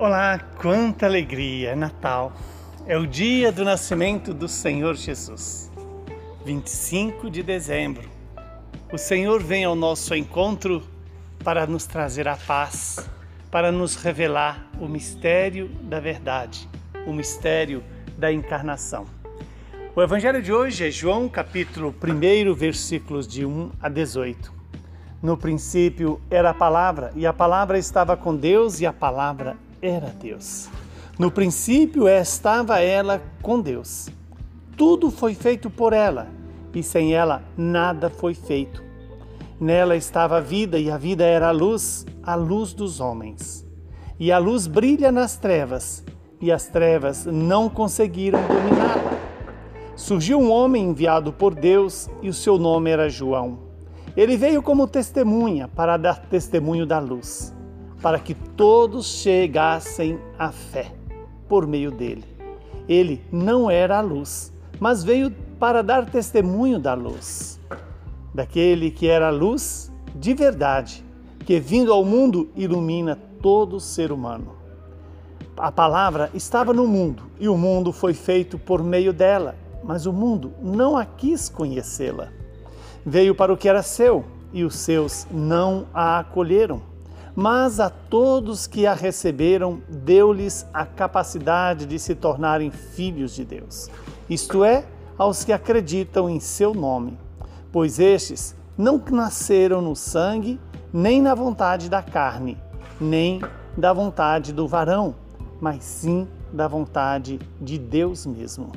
Olá, quanta alegria! É Natal. É o dia do nascimento do Senhor Jesus. 25 de dezembro. O Senhor vem ao nosso encontro para nos trazer a paz, para nos revelar o mistério da verdade, o mistério da encarnação. O evangelho de hoje é João, capítulo 1, versículos de 1 a 18. No princípio era a palavra, e a palavra estava com Deus, e a palavra era Deus. No princípio estava ela com Deus. Tudo foi feito por ela, e sem ela nada foi feito. Nela estava a vida, e a vida era a luz, a luz dos homens. E a luz brilha nas trevas, e as trevas não conseguiram dominá-la. Surgiu um homem enviado por Deus, e o seu nome era João. Ele veio como testemunha para dar testemunho da luz para que todos chegassem à fé por meio dele. Ele não era a luz, mas veio para dar testemunho da luz, daquele que era a luz de verdade, que vindo ao mundo ilumina todo ser humano. A palavra estava no mundo e o mundo foi feito por meio dela, mas o mundo não a quis conhecê-la. Veio para o que era seu e os seus não a acolheram mas a todos que a receberam, deu-lhes a capacidade de se tornarem filhos de Deus, isto é, aos que acreditam em seu nome, pois estes não nasceram no sangue, nem na vontade da carne, nem da vontade do varão, mas sim da vontade de Deus mesmo.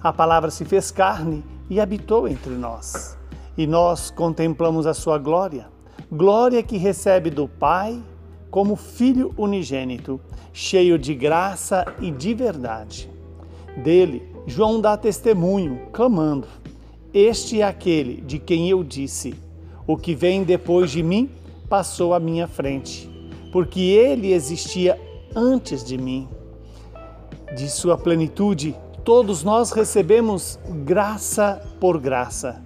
A palavra se fez carne e habitou entre nós, e nós contemplamos a sua glória glória que recebe do Pai como Filho unigênito, cheio de graça e de verdade. Dele, João dá testemunho, clamando: Este é aquele de quem eu disse: O que vem depois de mim passou à minha frente, porque ele existia antes de mim. De sua plenitude, todos nós recebemos graça por graça,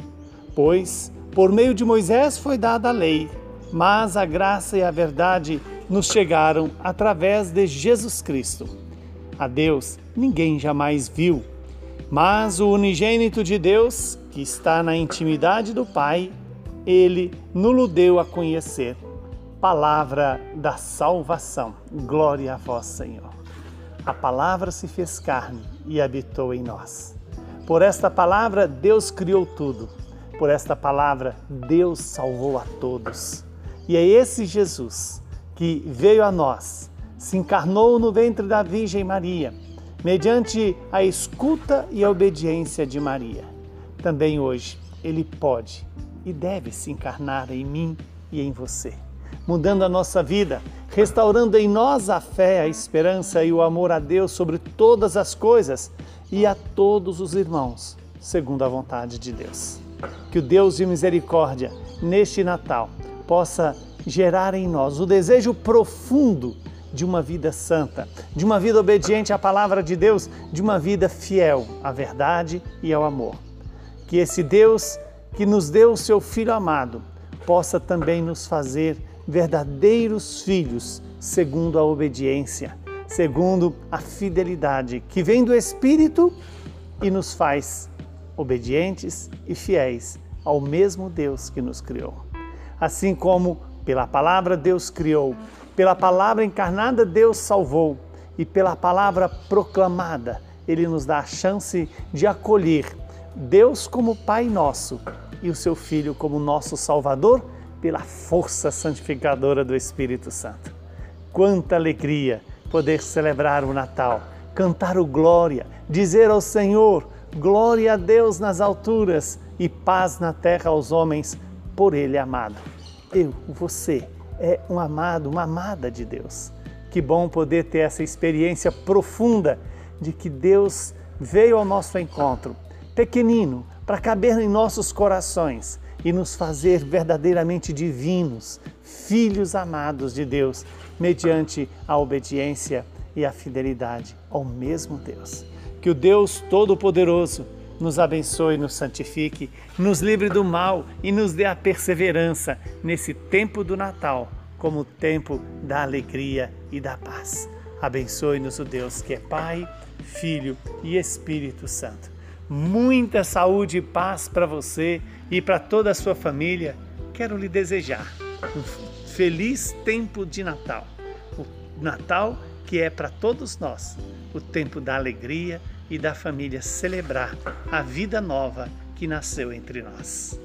pois por meio de Moisés foi dada a lei, mas a graça e a verdade nos chegaram através de Jesus Cristo. A Deus ninguém jamais viu, mas o unigênito de Deus, que está na intimidade do Pai, ele nos deu a conhecer. Palavra da salvação. Glória a vós, Senhor. A palavra se fez carne e habitou em nós. Por esta palavra, Deus criou tudo por esta palavra, Deus salvou a todos. E é esse Jesus que veio a nós, se encarnou no ventre da Virgem Maria, mediante a escuta e a obediência de Maria. Também hoje ele pode e deve se encarnar em mim e em você, mudando a nossa vida, restaurando em nós a fé, a esperança e o amor a Deus sobre todas as coisas e a todos os irmãos, segundo a vontade de Deus. Que o Deus de misericórdia, neste Natal, possa gerar em nós o desejo profundo de uma vida santa, de uma vida obediente à palavra de Deus, de uma vida fiel à verdade e ao amor. Que esse Deus que nos deu o seu Filho amado possa também nos fazer verdadeiros filhos, segundo a obediência, segundo a fidelidade que vem do Espírito e nos faz obedientes e fiéis ao mesmo Deus que nos criou. Assim como pela palavra Deus criou, pela palavra encarnada Deus salvou e pela palavra proclamada Ele nos dá a chance de acolher Deus como Pai nosso e o seu Filho como nosso Salvador pela força santificadora do Espírito Santo. Quanta alegria poder celebrar o Natal, cantar o glória, dizer ao Senhor: Glória a Deus nas alturas e paz na terra aos homens, por Ele amado. Eu, você, é um amado, uma amada de Deus. Que bom poder ter essa experiência profunda de que Deus veio ao nosso encontro, pequenino, para caber em nossos corações e nos fazer verdadeiramente divinos, filhos amados de Deus, mediante a obediência e a fidelidade ao mesmo Deus. Que o Deus Todo-Poderoso nos abençoe, nos santifique, nos livre do mal e nos dê a perseverança nesse tempo do Natal, como tempo da alegria e da paz. Abençoe-nos o Deus que é Pai, Filho e Espírito Santo. Muita saúde e paz para você e para toda a sua família. Quero lhe desejar um feliz tempo de Natal. O Natal que é para todos nós o tempo da alegria e da família celebrar a vida nova que nasceu entre nós.